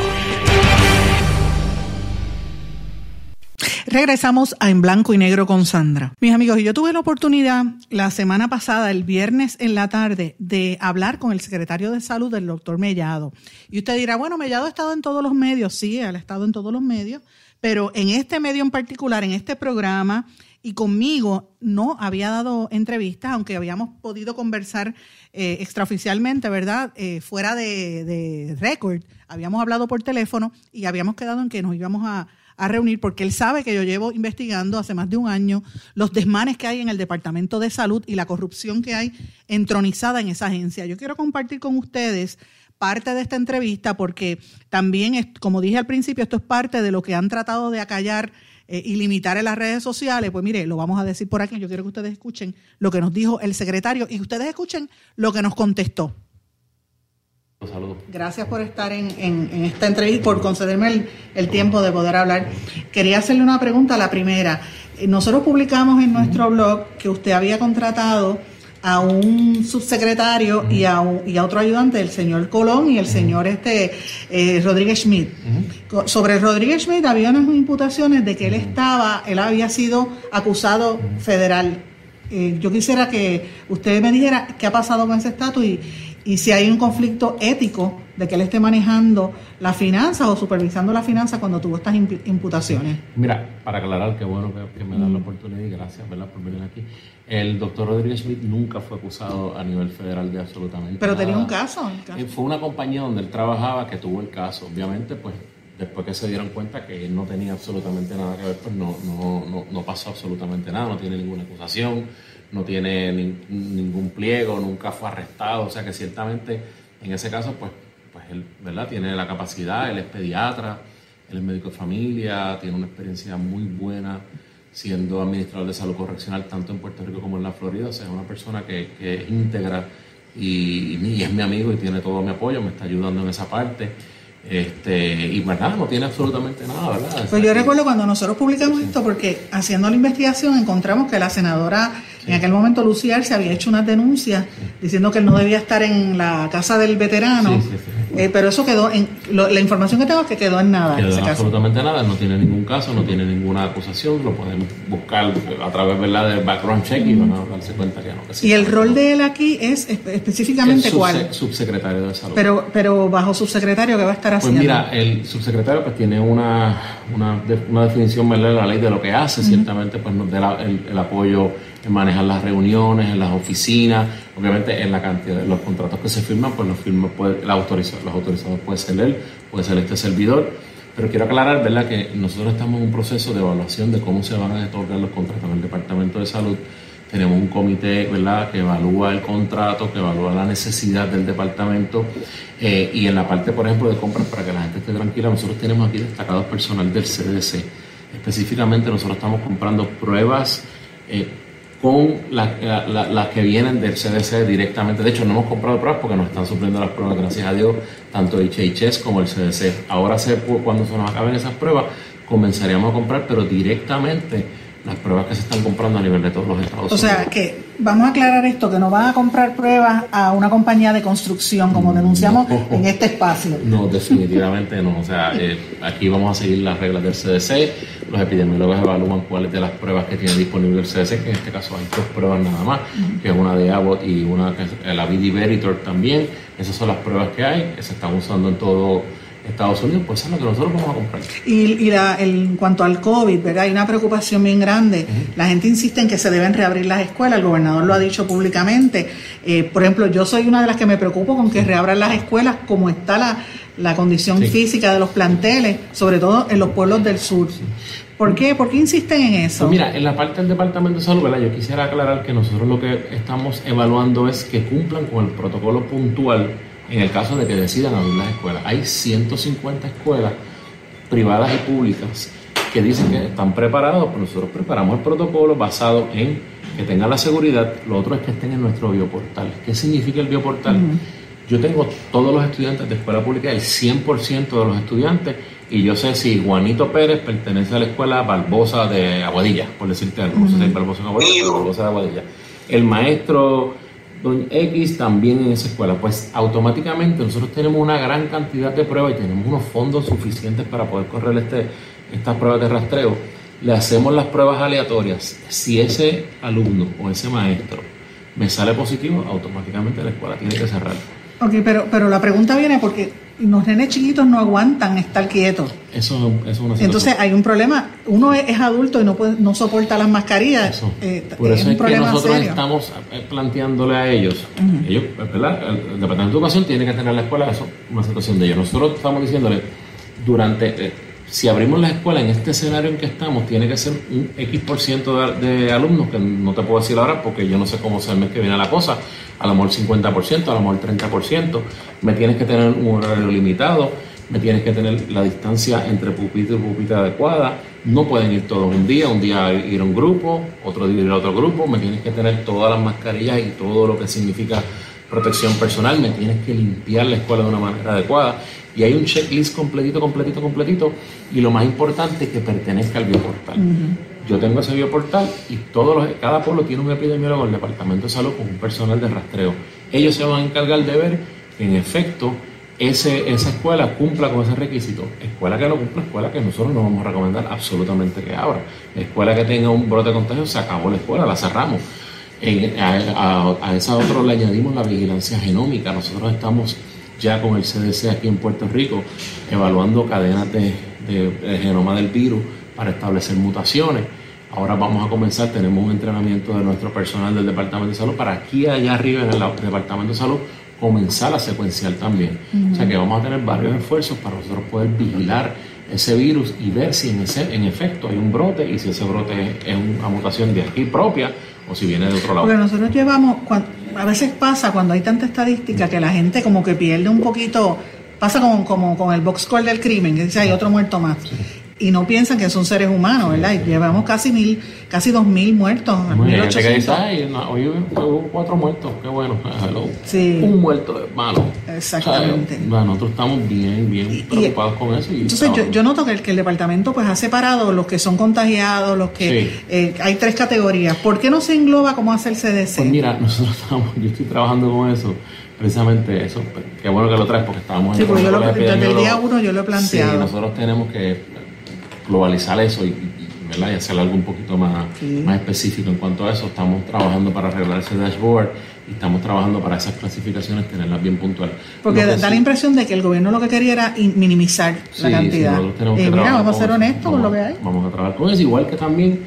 Regresamos a En Blanco y Negro con Sandra. Mis amigos, yo tuve la oportunidad la semana pasada, el viernes en la tarde, de hablar con el secretario de salud del doctor Mellado. Y usted dirá, bueno, Mellado ha estado en todos los medios. Sí, él ha estado en todos los medios, pero en este medio en particular, en este programa, y conmigo no había dado entrevistas, aunque habíamos podido conversar eh, extraoficialmente, ¿verdad? Eh, fuera de, de récord. Habíamos hablado por teléfono y habíamos quedado en que nos íbamos a a reunir porque él sabe que yo llevo investigando hace más de un año los desmanes que hay en el Departamento de Salud y la corrupción que hay entronizada en esa agencia. Yo quiero compartir con ustedes parte de esta entrevista porque también, como dije al principio, esto es parte de lo que han tratado de acallar eh, y limitar en las redes sociales. Pues mire, lo vamos a decir por aquí. Yo quiero que ustedes escuchen lo que nos dijo el secretario y ustedes escuchen lo que nos contestó. Gracias por estar en, esta entrevista, por concederme el, tiempo de poder hablar. Quería hacerle una pregunta, la primera. Eh, nosotros publicamos en nuestro blog que usted había contratado a un subsecretario y, a y a otro ayudante, el señor Colón y el señor este eh, Rodríguez Schmidt. Sobre Rodríguez Schmidt había unas imputaciones de que él estaba, él había sido acusado federal. Eh, yo quisiera que usted me dijera qué ha pasado con ese estatus y, y si hay un conflicto ético de que él esté manejando las finanzas o supervisando las finanzas cuando tuvo estas imputaciones. Mira, para aclarar, qué bueno que, me dan la oportunidad y gracias ¿verdad? por venir aquí. El doctor Rodríguez Schmidt nunca fue acusado a nivel federal de absolutamente Pero tenía un caso, eh, Fue una compañía donde él trabajaba que tuvo el caso. Obviamente, pues después que se dieron cuenta que él no tenía absolutamente nada que ver, pues no, no, no, no pasó absolutamente nada, no tiene ninguna acusación, no tiene ningún pliego, nunca fue arrestado. O sea que ciertamente en ese caso, pues pues él, ¿verdad? Tiene la capacidad, él es pediatra, él es médico de familia, tiene una experiencia muy buena siendo administrador de salud correccional tanto en Puerto Rico como en la Florida, o sea, es una persona que, es íntegra y, y, es mi amigo y tiene todo mi apoyo, me está ayudando en esa parte. Este, y verdad, no tiene absolutamente nada, ¿verdad? Pues yo recuerdo cuando nosotros publicamos esto, porque haciendo la investigación encontramos que la senadora, en aquel momento Lucía se había hecho unas denuncias diciendo que él no debía estar en la casa del veterano. Eh, pero eso quedó en. la información que tengo es que quedó en nada. Quedó en absolutamente nada, no tiene ningún caso, no tiene ninguna acusación, lo pueden buscar a través ¿verdad? del background check y van a darse cuenta que no. ¿Y el rol de él aquí es específicamente cuál? Subsecretario de salud. Pero, pero bajo subsecretario, ¿qué va a estar haciendo? Pues mira, el subsecretario pues tiene una, una, una definición ¿verdad? de la ley de lo que hace, ciertamente pues nos da el, el apoyo en manejar las reuniones, en las oficinas, obviamente en la cantidad de los contratos que se firman, pues los firma puede, la autorizados puede ser él, puede ser este servidor, pero quiero aclarar, ¿verdad?, que nosotros estamos en un proceso de evaluación de cómo se van a otorgar los contratos en el Departamento de Salud. Tenemos un comité, ¿verdad?, que evalúa el contrato, que evalúa la necesidad del departamento eh, y en la parte, por ejemplo, de compras, para que la gente esté tranquila, nosotros tenemos aquí destacados personal del CDC. Específicamente nosotros estamos comprando pruebas eh, con las que vienen del CDC directamente. De hecho, no hemos comprado pruebas porque nos están supliendo las pruebas, gracias a Dios, tanto HHS como el CDC. Ahora, cuando se nos acaben esas pruebas, comenzaríamos a comprar, pero directamente las pruebas que se están comprando a nivel de todos los Estados Unidos. O sea, que vamos a aclarar esto, que no van a comprar pruebas a una compañía de construcción, como denunciamos en este espacio. No, definitivamente no. O sea, eh, aquí vamos a seguir las reglas del CDC. Los epidemiólogos evalúan cuáles de las pruebas que tiene disponible el CDC, que en este caso hay dos pruebas nada más, que es una de Abbott y una que es la BD Veritor también. Esas son las pruebas que hay, que se están usando en todo Estados Unidos, pues es lo que nosotros vamos a comprar. Y, en cuanto al COVID, ¿verdad? Hay una preocupación bien grande. La gente insiste en que se deben reabrir las escuelas, el gobernador lo ha dicho públicamente. Eh, por ejemplo, yo soy una de las que me preocupo con que reabran las escuelas, como está la, la condición física de los planteles, sobre todo en los pueblos del sur. ¿Por qué? ¿Por qué insisten en eso? Pues mira, en la parte del Departamento de Salud, ¿verdad? yo quisiera aclarar que nosotros lo que estamos evaluando es que cumplan con el protocolo puntual en el caso de que decidan abrir las escuelas. Hay 150 escuelas privadas y públicas que dicen que están preparados, pues nosotros preparamos el protocolo basado en que tengan la seguridad, lo otro es que estén en nuestro bioportal. ¿Qué significa el bioportal? Yo tengo todos los estudiantes de escuela pública, el 100% de los estudiantes, y yo sé si Juanito Pérez pertenece a la escuela Barbosa de Aguadilla, por decirte algo, no sé si es Barbosa de Aguadilla, pero Barbosa de Aguadilla. El maestro Don X también en esa escuela. Pues automáticamente nosotros tenemos una gran cantidad de pruebas y tenemos unos fondos suficientes para poder correr este, estas pruebas de rastreo. Le hacemos las pruebas aleatorias. Si ese alumno o ese maestro me sale positivo, automáticamente la escuela tiene que cerrar. Ok, pero, pero la pregunta viene porque los nenes chiquitos no aguantan estar quietos. Eso, es una Entonces hay un problema. Uno es, adulto y no puede, no soporta las mascarillas. Eh, Por eso es, que nosotros estamos eh, planteándole a ellos, ellos, ¿verdad? El Departamento de Educación tiene que tener la escuela, eso una situación de ellos. Nosotros estamos diciéndole, durante, eh, si abrimos la escuela en este escenario en que estamos, tiene que ser un X por ciento de, alumnos, que no te puedo decir ahora porque yo no sé cómo sea el mes que viene la cosa, a lo mejor 50%, a lo mejor 30%, me tienes que tener un horario limitado, me tienes que tener la distancia entre pupitre y pupitre adecuada, no pueden ir todos un día, un día ir a un grupo, otro día ir a otro grupo, me tienes que tener todas las mascarillas y todo lo que significa protección personal, me tienes que limpiar la escuela de una manera adecuada. Y hay un checklist completito, completito, completito. Y lo más importante es que pertenezca al bioportal. Yo tengo ese bioportal y todos los, cada pueblo tiene un epidemiólogo en el departamento de salud con un personal de rastreo. Ellos se van a encargar de ver que en efecto ese, esa escuela cumpla con ese requisito. Escuela que no cumpla, escuela que nosotros no vamos a recomendar absolutamente que abra. Escuela que tenga un brote de contagio, se acabó la escuela, la cerramos. a, esa otra le añadimos la vigilancia genómica. Nosotros estamos ya con el CDC aquí en Puerto Rico evaluando cadenas de, genoma del virus para establecer mutaciones. Ahora vamos a comenzar, tenemos un entrenamiento de nuestro personal del Departamento de Salud para aquí allá arriba en el Departamento de Salud comenzar a secuenciar también. O sea que vamos a tener varios esfuerzos para nosotros poder vigilar ese virus y ver si en, ese, en efecto hay un brote y si ese brote es una mutación de aquí propia o si viene de otro lado. Porque nosotros llevamos, a veces pasa cuando hay tanta estadística que la gente como que pierde un poquito, pasa como, como con el box score del crimen, que dice hay otro muerto más y no piensan que son seres humanos, ¿verdad? Y llevamos casi mil, casi dos mil muertos. Muy bien, hoy hubo cuatro muertos, qué bueno, Sí. Un muerto es malo. Exactamente. nosotros estamos bien, bien preocupados con eso. entonces yo, yo, noto que el, que el departamento pues ha separado los que son contagiados, los que eh, hay tres categorías. ¿Por qué no se engloba como hace el CDC? Pues mira, nosotros estamos, yo estoy trabajando con eso precisamente eso, qué bueno que lo traes porque estábamos sí, en el desde el día uno yo lo he planteado. Sí, nosotros tenemos que globalizar eso y, ¿verdad? y hacer algo un poquito más, más específico en cuanto a eso. Estamos trabajando para arreglar ese dashboard y estamos trabajando para esas clasificaciones tenerlas bien puntuales. Porque da la impresión de que el gobierno lo que quería era minimizar la cantidad. y mira, vamos a ser honestos con lo que hay. Vamos a trabajar con eso, igual que también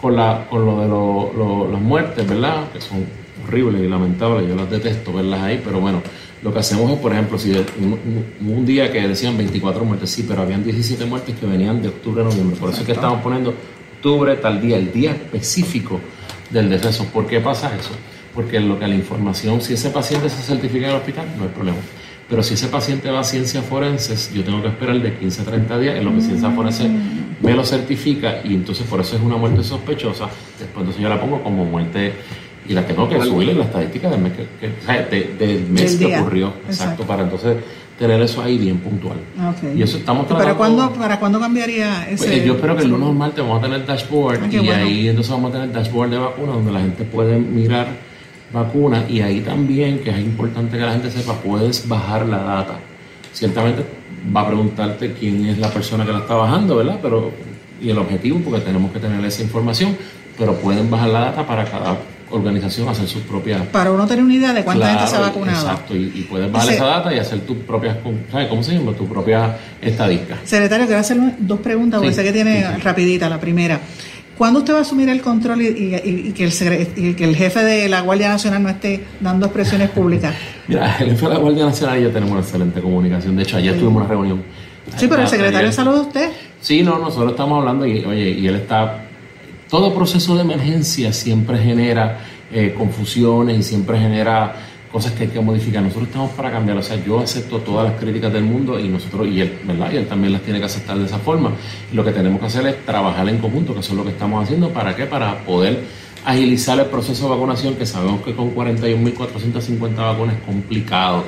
con, la, con lo de las muertes, ¿verdad? Que son horribles y lamentables, yo las detesto verlas ahí, pero bueno, lo que hacemos es, por ejemplo, si un, día que decían 24 muertes, sí, pero habían 17 muertes que venían de octubre a noviembre. Por eso es que estamos poniendo octubre, tal día, el día específico del deceso. ¿Por qué pasa eso? Porque lo que la información, si ese paciente se certifica en el hospital, no hay problema. Pero si ese paciente va a ciencias forenses, yo tengo que esperar de 15 a 30 días en lo que ciencias forenses me lo certifica y entonces por eso es una muerte sospechosa. Después entonces yo la pongo como muerte y la tengo que subir en la estadística del mes que, mes que ocurrió. Exacto, para entonces tener eso ahí bien puntual. Y eso estamos trabajando. ¿Para cuándo, ¿Para cuándo cambiaría ese? Pues, yo espero que el lunes o martes vamos a tener dashboard ah, y ahí entonces vamos a tener dashboard de vacunas donde la gente puede mirar vacunas y ahí también, que es importante que la gente sepa, puedes bajar la data. Ciertamente va a preguntarte quién es la persona que la está bajando, ¿verdad? Pero y el objetivo, porque tenemos que tener esa información, pero pueden bajar la data para cada organización hacer sus propias... Para uno tener una idea de cuánta gente se ha vacunado. Exacto, y, puedes bajar esa data y hacer tus propias, ¿sabes cómo se llama? Tu propia estadística. Secretario, quiero hacer dos preguntas, porque sé que tiene rapidita. La primera, ¿cuándo usted va a asumir el control y, que el, que el jefe de la Guardia Nacional no esté dando expresiones públicas? Mira, el jefe de la Guardia Nacional y yo tenemos una excelente comunicación. De hecho, ayer tuvimos una reunión. Sí, pero el secretario de Salud de usted. Sí, no, nosotros estamos hablando y, oye, y él está todo proceso de emergencia siempre genera eh, confusiones y siempre genera cosas que hay que modificar. Nosotros estamos para cambiar, o sea, yo acepto todas las críticas del mundo y nosotros, y él, ¿verdad? Y él también las tiene que aceptar de esa forma. Lo que tenemos que hacer es trabajar en conjunto, que eso es lo que estamos haciendo, ¿para qué? Para poder agilizar el proceso de vacunación, que sabemos que con 41.450 vacunas es complicado,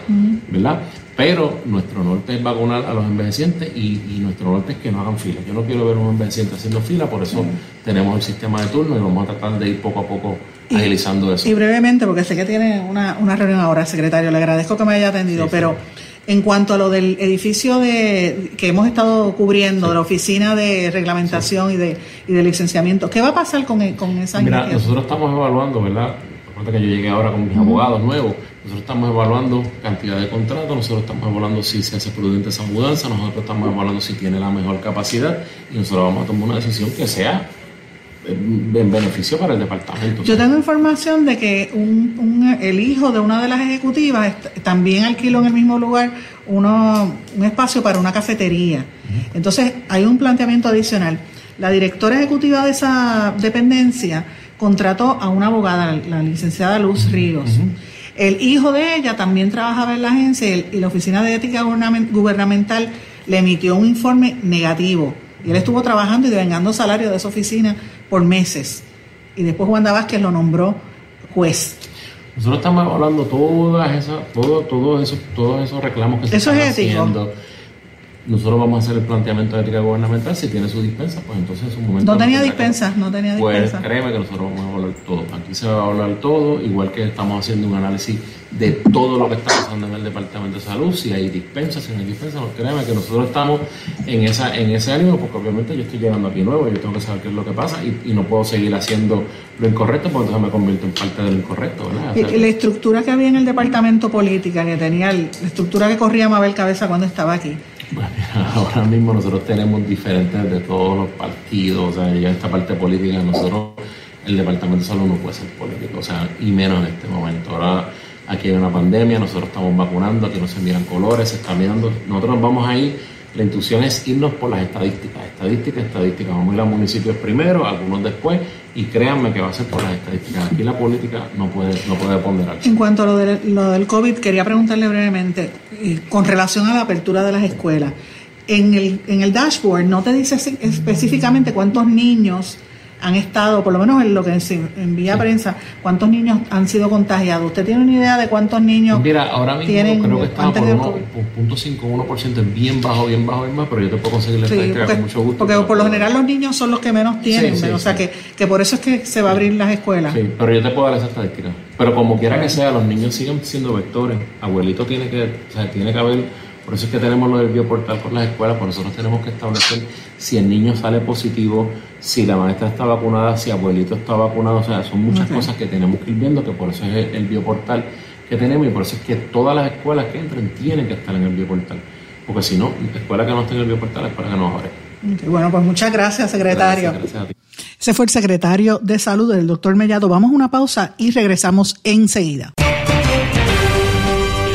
¿verdad? Pero nuestro norte es vacunar a los envejecientes y, nuestro norte es que no hagan fila. Yo no quiero ver un envejeciente haciendo fila, por eso tenemos el sistema de turno y vamos a tratar de ir poco a poco agilizando eso. Y brevemente, porque sé que tiene una, reunión ahora, secretario, le agradezco que me haya atendido, pero en cuanto a lo del edificio de que hemos estado cubriendo, de la oficina de reglamentación y de, y de licenciamiento, ¿qué va a pasar con, con esa Mira, nosotros estamos evaluando, ¿verdad? Recuerda que yo llegué ahora con mis abogados nuevos. Nosotros estamos evaluando cantidad de contratos, nosotros estamos evaluando si se hace prudente esa mudanza, nosotros estamos evaluando si tiene la mejor capacidad y nosotros vamos a tomar una decisión que sea en beneficio para el departamento. Yo tengo información de que un, el hijo de una de las ejecutivas también alquiló en el mismo lugar uno, un espacio para una cafetería. Entonces hay un planteamiento adicional. La directora ejecutiva de esa dependencia contrató a una abogada, la licenciada Luz Ríos. El hijo de ella también trabajaba en la agencia y la Oficina de Ética Gubernamental le emitió un informe negativo. Y él estuvo trabajando y devengando salario de esa oficina por meses. Y después Juan Vázquez lo nombró juez. Nosotros estamos hablando todas esas, todo, todos esos, todos esos reclamos que se ¿Eso están es ético? haciendo. Nosotros vamos a hacer el planteamiento de ética gubernamental. Si tiene su dispensa, pues entonces es un momento. No tenía dispensa, no tenía dispensa. Pues créeme que nosotros vamos a hablar todo. Aquí se va a hablar todo, igual que estamos haciendo un análisis de todo lo que está pasando en el Departamento de Salud, si hay dispensas, si no hay dispensas, no créeme que nosotros estamos en esa en ese ánimo, porque obviamente yo estoy llegando aquí nuevo, yo tengo que saber qué es lo que pasa y, no puedo seguir haciendo lo incorrecto, porque entonces me convierto en parte de lo incorrecto. ¿verdad? la estructura que había en el Departamento Política, que tenía la estructura que corría Mabel Cabeza cuando estaba aquí, ahora mismo nosotros tenemos diferentes de todos los partidos, o sea, ya esta parte política, nosotros, el Departamento de Salud no puede ser político, o sea, y menos en este momento. Ahora aquí hay una pandemia, nosotros estamos vacunando, aquí no se miran colores, se está mirando, nosotros vamos ahí la intuición es irnos por las estadísticas, estadísticas, estadísticas. Vamos a ir a municipios primero, algunos después, y créanme que va a ser por las estadísticas. Aquí la política no puede, no puede ponderar. En cuanto a lo, de, lo del COVID, quería preguntarle brevemente, con relación a la apertura de las escuelas. En el, en el dashboard no te dice específicamente cuántos niños han estado, por lo menos en lo que envía prensa, cuántos niños han sido contagiados. ¿Usted tiene una idea de cuántos niños Mira, ahora mismo tienen creo que está por 1.51%, es bien bajo, bien bajo, bien más, pero yo te puedo conseguir la estadística con mucho gusto. Porque por lo general los niños son los que menos tienen, o sea que, que por eso es que se va a abrir las escuelas. Sí, pero yo te puedo dar esa estadística. Pero como quiera que sea, los niños siguen siendo vectores. Abuelito tiene que, o sea, tiene que haber por eso es que tenemos lo del bioportal con las escuelas, por nosotros tenemos que establecer si el niño sale positivo, si la maestra está vacunada, si abuelito está vacunado, o sea, son muchas cosas que tenemos que ir viendo, que por eso es el, bioportal que tenemos y por eso es que todas las escuelas que entren tienen que estar en el bioportal, porque si no, escuela que no esté en el bioportal, la escuela que no abre. Bueno, pues muchas gracias, secretario. Ese fue el secretario de Salud, el doctor Mellado. Vamos a una pausa y regresamos enseguida.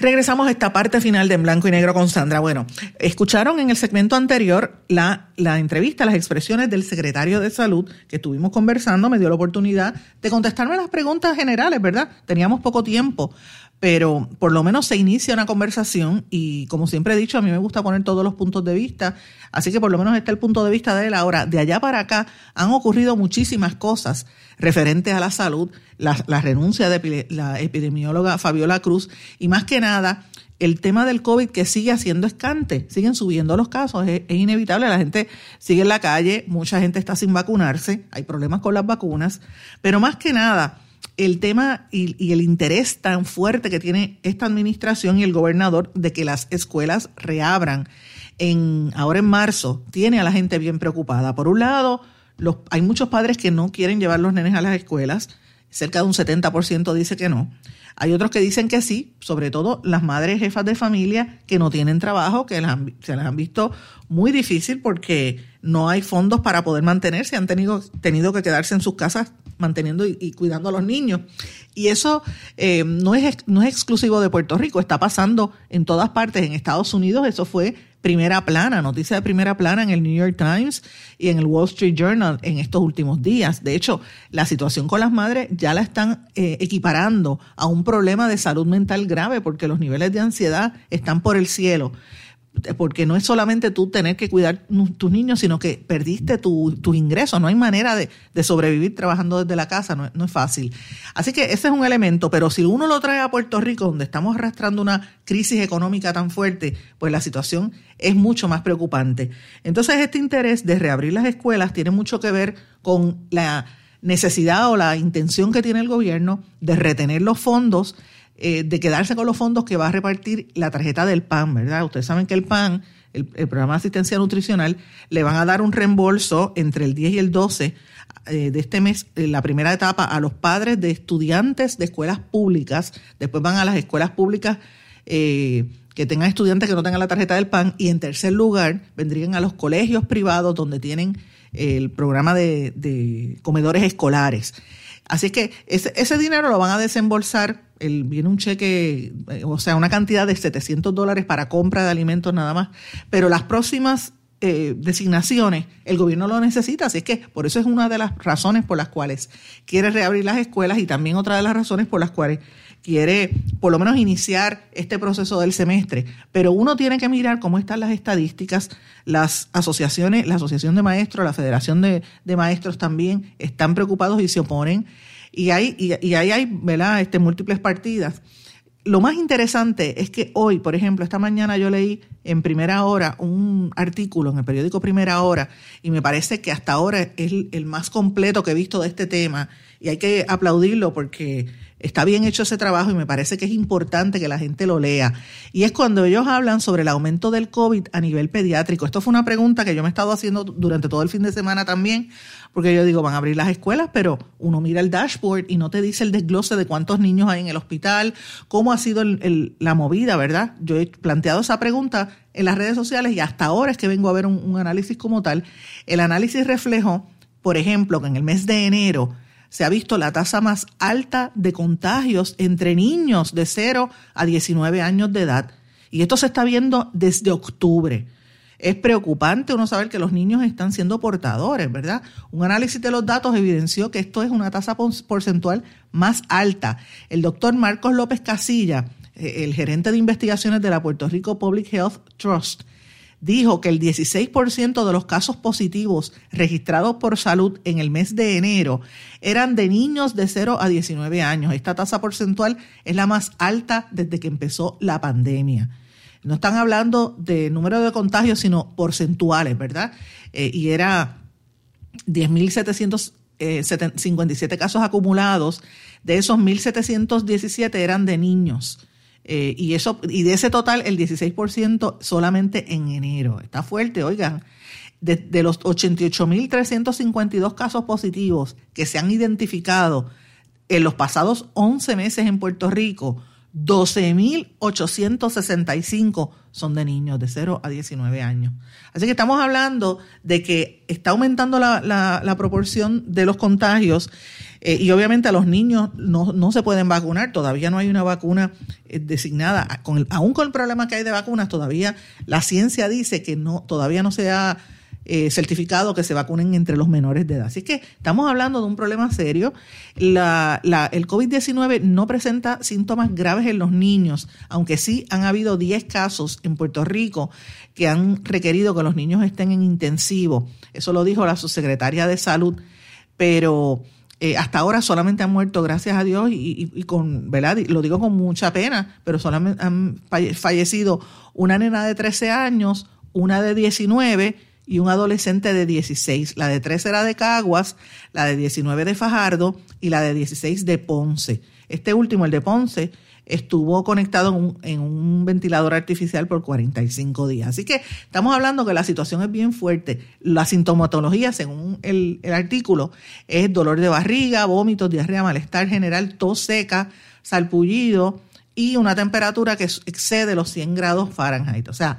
Regresamos a esta parte final de En Blanco y Negro con Sandra. Bueno, escucharon en el segmento anterior la, la entrevista, las expresiones del secretario de Salud que estuvimos conversando, me dio la oportunidad de contestarme las preguntas generales, ¿verdad? Teníamos poco tiempo, pero por lo menos se inicia una conversación y como siempre he dicho, a mí me gusta poner todos los puntos de vista, así que por lo menos está el punto de vista de él. Ahora, de allá para acá han ocurrido muchísimas cosas referentes a la salud, la, renuncia de la epidemióloga Fabiola Cruz y más que nada el tema del COVID que sigue haciendo escante, siguen subiendo los casos, es, inevitable, la gente sigue en la calle, mucha gente está sin vacunarse, hay problemas con las vacunas, pero más que nada el tema y, el interés tan fuerte que tiene esta administración y el gobernador de que las escuelas reabran en ahora en marzo tiene a la gente bien preocupada. Por un lado, los, hay muchos padres que no quieren llevar los nenes a las escuelas, cerca de un 70% dice que no. Hay otros que dicen que sí, sobre todo las madres jefas de familia que no tienen trabajo, que se las han visto muy difícil porque no hay fondos para poder mantenerse, han tenido, tenido que quedarse en sus casas manteniendo y, cuidando a los niños. Y eso eh, no, es, no es exclusivo de Puerto Rico, está pasando en todas partes. En Estados Unidos eso fue primera plana, noticia de primera plana en el New York Times y en el Wall Street Journal en estos últimos días. De hecho, la situación con las madres ya la están eh, equiparando a un problema de salud mental grave porque los niveles de ansiedad están por el cielo porque no es solamente tú tener que cuidar tus niños, sino que perdiste tus tu ingresos, no hay manera de, sobrevivir trabajando desde la casa, no, no, es fácil. Así que ese es un elemento, pero si uno lo trae a Puerto Rico, donde estamos arrastrando una crisis económica tan fuerte, pues la situación es mucho más preocupante. Entonces este interés de reabrir las escuelas tiene mucho que ver con la necesidad o la intención que tiene el gobierno de retener los fondos eh, de quedarse con los fondos que va a repartir la tarjeta del PAN, ¿verdad? Ustedes saben que el PAN, el, programa de asistencia nutricional, le van a dar un reembolso entre el 10 y el 12 eh, de este mes, en la primera etapa, a los padres de estudiantes de escuelas públicas, después van a las escuelas públicas eh, que tengan estudiantes que no tengan la tarjeta del PAN, y en tercer lugar vendrían a los colegios privados donde tienen el programa de, comedores escolares. Así que ese, ese dinero lo van a desembolsar el, viene un cheque, eh, o sea, una cantidad de 700 dólares para compra de alimentos nada más, pero las próximas eh, designaciones, el gobierno lo necesita, así que por eso es una de las razones por las cuales quiere reabrir las escuelas y también otra de las razones por las cuales quiere por lo menos iniciar este proceso del semestre. Pero uno tiene que mirar cómo están las estadísticas, las asociaciones, la Asociación de Maestros, la Federación de, Maestros también están preocupados y se oponen. Y, hay, y, ahí hay ¿verdad? Este, múltiples partidas lo más interesante es que hoy, por ejemplo, esta mañana yo leí en primera hora un artículo en el periódico Primera Hora y me parece que hasta ahora es el más completo que he visto de este tema y hay que aplaudirlo porque está bien hecho ese trabajo y me parece que es importante que la gente lo lea. Y es cuando ellos hablan sobre el aumento del COVID a nivel pediátrico. Esto fue una pregunta que yo me he estado haciendo durante todo el fin de semana también, porque yo digo, van a abrir las escuelas, pero uno mira el dashboard y no te dice el desglose de cuántos niños hay en el hospital, cómo ha sido la movida, ¿verdad? Yo he planteado esa pregunta en las redes sociales y hasta ahora es que vengo a ver un, un análisis como tal. El análisis reflejó, por ejemplo, que en el mes de enero se ha visto la tasa más alta de contagios entre niños de 0 a 19 años de edad. Y esto se está viendo desde octubre. Es preocupante uno saber que los niños están siendo portadores, ¿verdad? Un análisis de los datos evidenció que esto es una tasa porcentual más alta. El doctor Marcos López Casilla, eh, el gerente de investigaciones de la Puerto Rico Public Health Trust, dijo que el 16% de los casos positivos registrados por salud en el mes de enero eran de niños de 0 a 19 años. Esta tasa porcentual es la más alta desde que empezó la pandemia. No están hablando de número de contagios, sino porcentuales, ¿verdad? Eh, y era 10.757 eh, casos acumulados. De esos 1.717 eran de niños. Eh, y, eso, y de ese total, el 16% solamente en enero. Está fuerte, oigan. De, de los 88.352 casos positivos que se han identificado en los pasados 11 meses en Puerto Rico, 12.865 son de niños de 0 a 19 años. Así que estamos hablando de que está aumentando la, la, proporción de los contagios eh, y obviamente a los niños no, no, se pueden vacunar, todavía no hay una vacuna eh, designada. Con aún con el problema que hay de vacunas, todavía la ciencia dice que no, todavía no se ha eh, certificado que se vacunen entre los menores de edad. Así que estamos hablando de un problema serio. El COVID-19 no presenta síntomas graves en los niños, aunque sí han habido 10 casos en Puerto Rico que han requerido que los niños estén en intensivo. Eso lo dijo la subsecretaria de Salud, pero... Eh, hasta ahora solamente han muerto, gracias a Dios, y, y, con, ¿verdad? Lo digo con mucha pena, pero solamente han fallecido una nena de 13 años, una de 19 y un adolescente de 16. La de 13 era de Caguas, la de 19 de Fajardo y la de 16 de Ponce. Este último, el de Ponce, estuvo conectado en un, ventilador artificial por 45 días. Así que estamos hablando que la situación es bien fuerte. La sintomatología, según el, el artículo, es dolor de barriga, vómitos, diarrea, malestar general, tos seca, salpullido y una temperatura que excede los 100 grados Fahrenheit. O sea,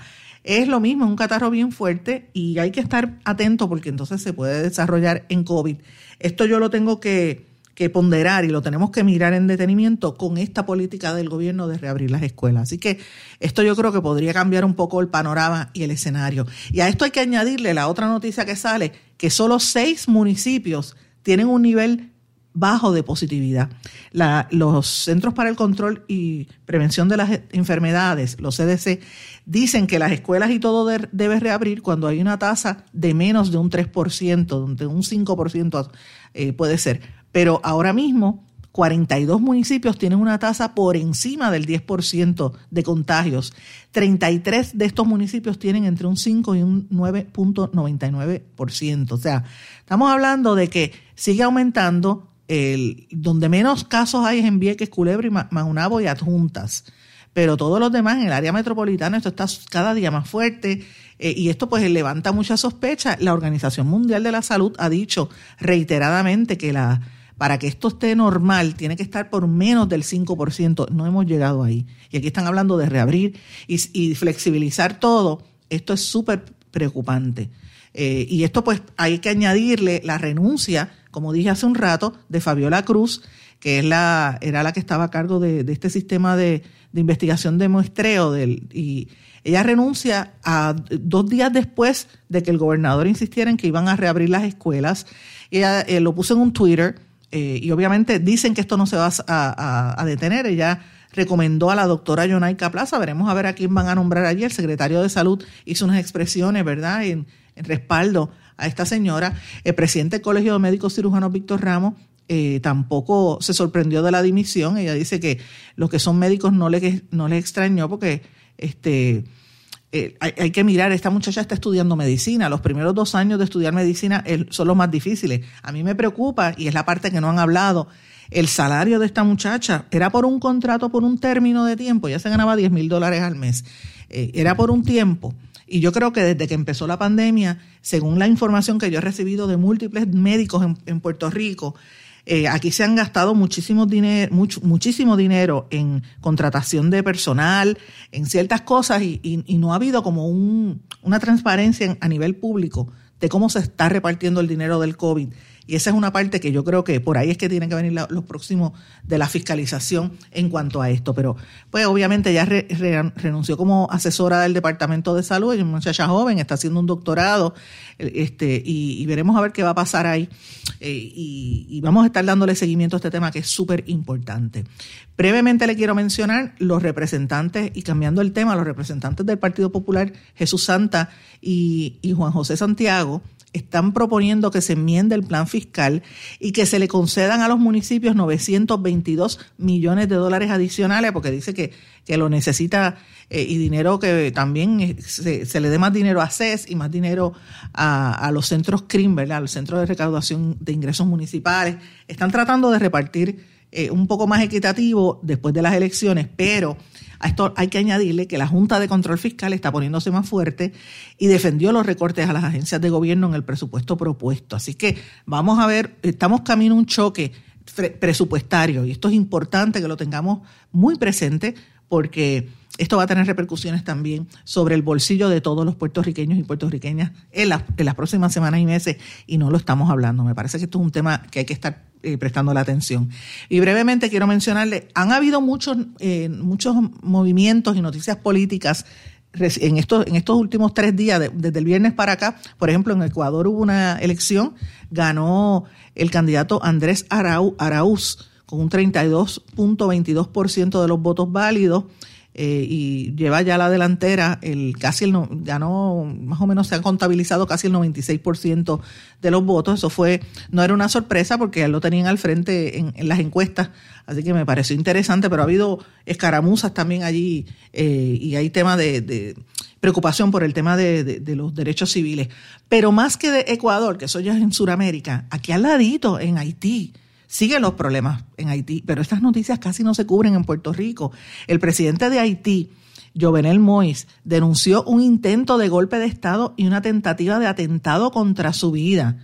es lo mismo, un catarro bien fuerte y hay que estar atento porque entonces se puede desarrollar en COVID. Esto yo lo tengo que, ponderar y lo tenemos que mirar en detenimiento con esta política del gobierno de reabrir las escuelas. Así que esto yo creo que podría cambiar un poco el panorama y el escenario. Y a esto hay que añadirle la otra noticia que sale, que solo seis municipios tienen un nivel bajo de positividad. los Centros para el Control y Prevención de las Enfermedades, los CDC, dicen que las escuelas y todo debe reabrir cuando hay una tasa de menos de un 3%, donde un 5% eh, puede ser. Pero ahora mismo 42 municipios tienen una tasa por encima del 10% de contagios. 33 de estos municipios tienen entre un 5 y un 9.99%. O sea, estamos hablando de que sigue aumentando el, donde menos casos hay es en Vieques, Culebra y Majunabo y Adjuntas. Pero todos los demás en el área metropolitana esto está cada día más fuerte eh, y esto pues levanta mucha sospecha. La Organización Mundial de la Salud ha dicho reiteradamente que la para que esto esté normal tiene que estar por menos del 5%. No hemos llegado ahí. Y aquí están hablando de reabrir y, y flexibilizar todo. Esto es súper preocupante. Eh, y esto pues hay que añadirle la renuncia como dije hace un rato, de Fabiola Cruz, que es la, era la que estaba a cargo de, este sistema de, investigación de muestreo. Del, y ella renuncia a dos días después de que el gobernador insistiera en que iban a reabrir las escuelas. Ella eh, lo puso en un Twitter eh, y obviamente dicen que esto no se va a, detener. Ella recomendó a la doctora Yonaika Plaza, veremos a ver a quién van a nombrar allí. El secretario de Salud hizo unas expresiones, ¿verdad?, en, respaldo a esta señora. El presidente del Colegio de Médicos Cirujanos, Víctor Ramos, eh, tampoco se sorprendió de la dimisión. Ella dice que los que son médicos no le, no le extrañó porque este, eh, hay, que mirar, esta muchacha está estudiando medicina, los primeros dos años de estudiar medicina son los más difíciles. A mí me preocupa, y es la parte que no han hablado, el salario de esta muchacha era por un contrato, por un término de tiempo, ya se ganaba 10 mil dólares al mes, eh, era por un tiempo. Y yo creo que desde que empezó la pandemia, según la información que yo he recibido de múltiples médicos en Puerto Rico, eh, aquí se han gastado muchísimo dinero, muchísimo dinero en contratación de personal, en ciertas cosas, y, no ha habido como una transparencia a nivel público de cómo se está repartiendo el dinero del COVID. Y esa es una parte que yo creo que por ahí es que tienen que venir los próximos de la fiscalización en cuanto a esto. Pero, pues obviamente ya renunció como asesora del Departamento de Salud, es una muchacha joven, está haciendo un doctorado, este, y, veremos a ver qué va a pasar ahí. Eh, y, vamos a estar dándole seguimiento a este tema que es súper importante. Brevemente le quiero mencionar los representantes, y cambiando el tema, los representantes del Partido Popular, Jesús Santa y Juan José Santiago, están proponiendo que se enmiende el plan fiscal y que se le concedan a los municipios 922 millones de dólares adicionales, porque dice que, que lo necesita eh, y dinero que también eh, se, le dé más dinero a CES y más dinero a, los centros CRIM, ¿verdad? A los centros de recaudación de ingresos municipales. Están tratando de repartir eh, un poco más equitativo después de las elecciones, pero a esto hay que añadirle que la Junta de Control Fiscal está poniéndose más fuerte y defendió los recortes a las agencias de gobierno en el presupuesto propuesto. Así que vamos a ver, estamos camino a un choque presupuestario y esto es importante que lo tengamos muy presente porque esto va a tener repercusiones también sobre el bolsillo de todos los puertorriqueños y puertorriqueñas en, en las próximas semanas y meses y no lo estamos hablando. Me parece que esto es un tema que hay que estar eh, prestando la atención. Y brevemente quiero mencionarle, han habido muchos, eh, muchos movimientos y noticias políticas en estos, en estos últimos tres días, desde el viernes para acá. Por ejemplo, en Ecuador hubo una elección, ganó el candidato Andrés Arau, Araúz con un 32.22% de los votos válidos. Eh, y lleva ya la delantera, el casi el ganó, más o menos se han contabilizado casi el 96% de los votos. Eso fue, no era una sorpresa porque lo tenían al frente en, las encuestas, así que me pareció interesante, pero ha habido escaramuzas también allí eh, y hay tema de, preocupación por el tema de, los derechos civiles. Pero más que de Ecuador, que eso ya es en Sudamérica, aquí al ladito, en Haití, siguen los problemas en Haití, pero estas noticias casi no se cubren en Puerto Rico. El presidente de Haití, Jovenel Mois, denunció un intento de golpe de Estado y una tentativa de atentado contra su vida.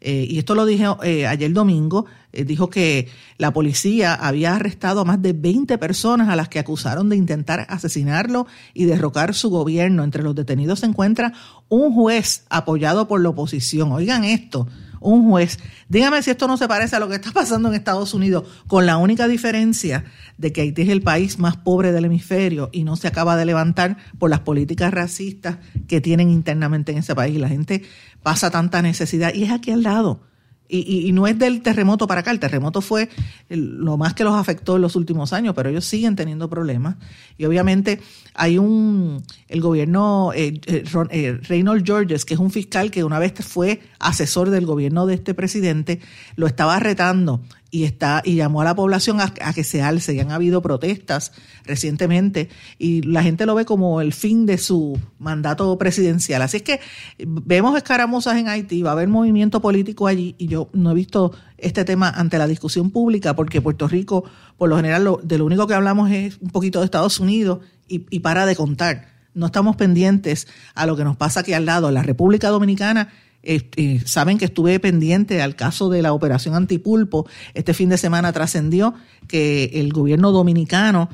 Eh, y esto lo dije eh, ayer domingo, eh, dijo que la policía había arrestado a más de 20 personas a las que acusaron de intentar asesinarlo y derrocar su gobierno. Entre los detenidos se encuentra un juez apoyado por la oposición. Oigan esto, un juez. Dígame si esto no se parece a lo que está pasando en Estados Unidos, con la única diferencia de que Haití es el país más pobre del hemisferio y no se acaba de levantar por las políticas racistas que tienen internamente en ese país. La gente pasa tanta necesidad y es aquí al lado. Y, no es del terremoto para acá, el terremoto fue lo más que los afectó en los últimos años, pero ellos siguen teniendo problemas. Y obviamente hay un, el gobierno, eh, eh, eh, Georges, que es un fiscal que una vez fue asesor del gobierno de este presidente, lo estaba retando y está y llamó a la población a, que se alce. Y han habido protestas recientemente y la gente lo ve como el fin de su mandato presidencial. Así es que vemos escaramuzas en Haití, va a haber movimiento político allí y yo no he visto este tema ante la discusión pública porque Puerto Rico, por lo general, de lo único que hablamos es un poquito de Estados Unidos y, y para de contar. No estamos pendientes a lo que nos pasa aquí al lado. La República Dominicana este, saben que estuve pendiente al caso de la operación antipulpo. Este fin de semana trascendió que el gobierno dominicano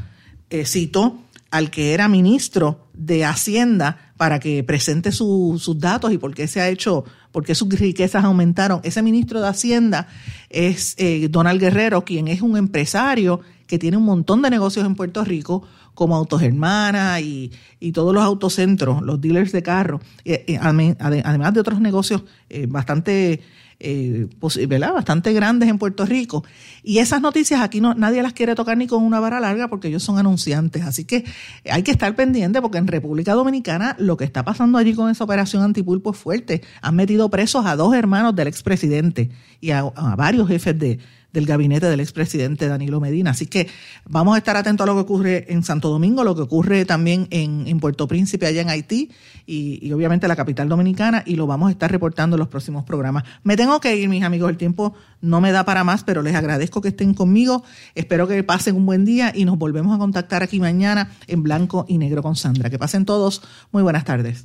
eh, citó al que era ministro de Hacienda para que presente sus datos y por qué se ha hecho, por qué sus riquezas aumentaron. Ese ministro de Hacienda es eh, Donald Guerrero, quien es un empresario que tiene un montón de negocios en Puerto Rico, como Autogermana y, y todos los autocentros, los dealers de carros, eh, eh, además de otros negocios bastante eh, bastante grandes en Puerto Rico. Y esas noticias aquí no, nadie las quiere tocar ni con una vara larga porque ellos son anunciantes. Así que hay que estar pendiente porque en República Dominicana lo que está pasando allí con esa operación antipulpo es fuerte. Han metido presos a dos hermanos del expresidente y a varios jefes de, del gabinete del expresidente Danilo Medina. Así que vamos a estar atentos a lo que ocurre en Santo Domingo, lo que ocurre también en, Puerto Príncipe, allá en Haití, y, obviamente la capital dominicana, y lo vamos a estar reportando en los próximos programas. Me tengo que ir, mis amigos, el tiempo no me da para más, pero les agradezco que estén conmigo. Espero que pasen un buen día y nos volvemos a contactar aquí mañana en blanco y negro con Sandra. Que pasen todos. Muy buenas tardes.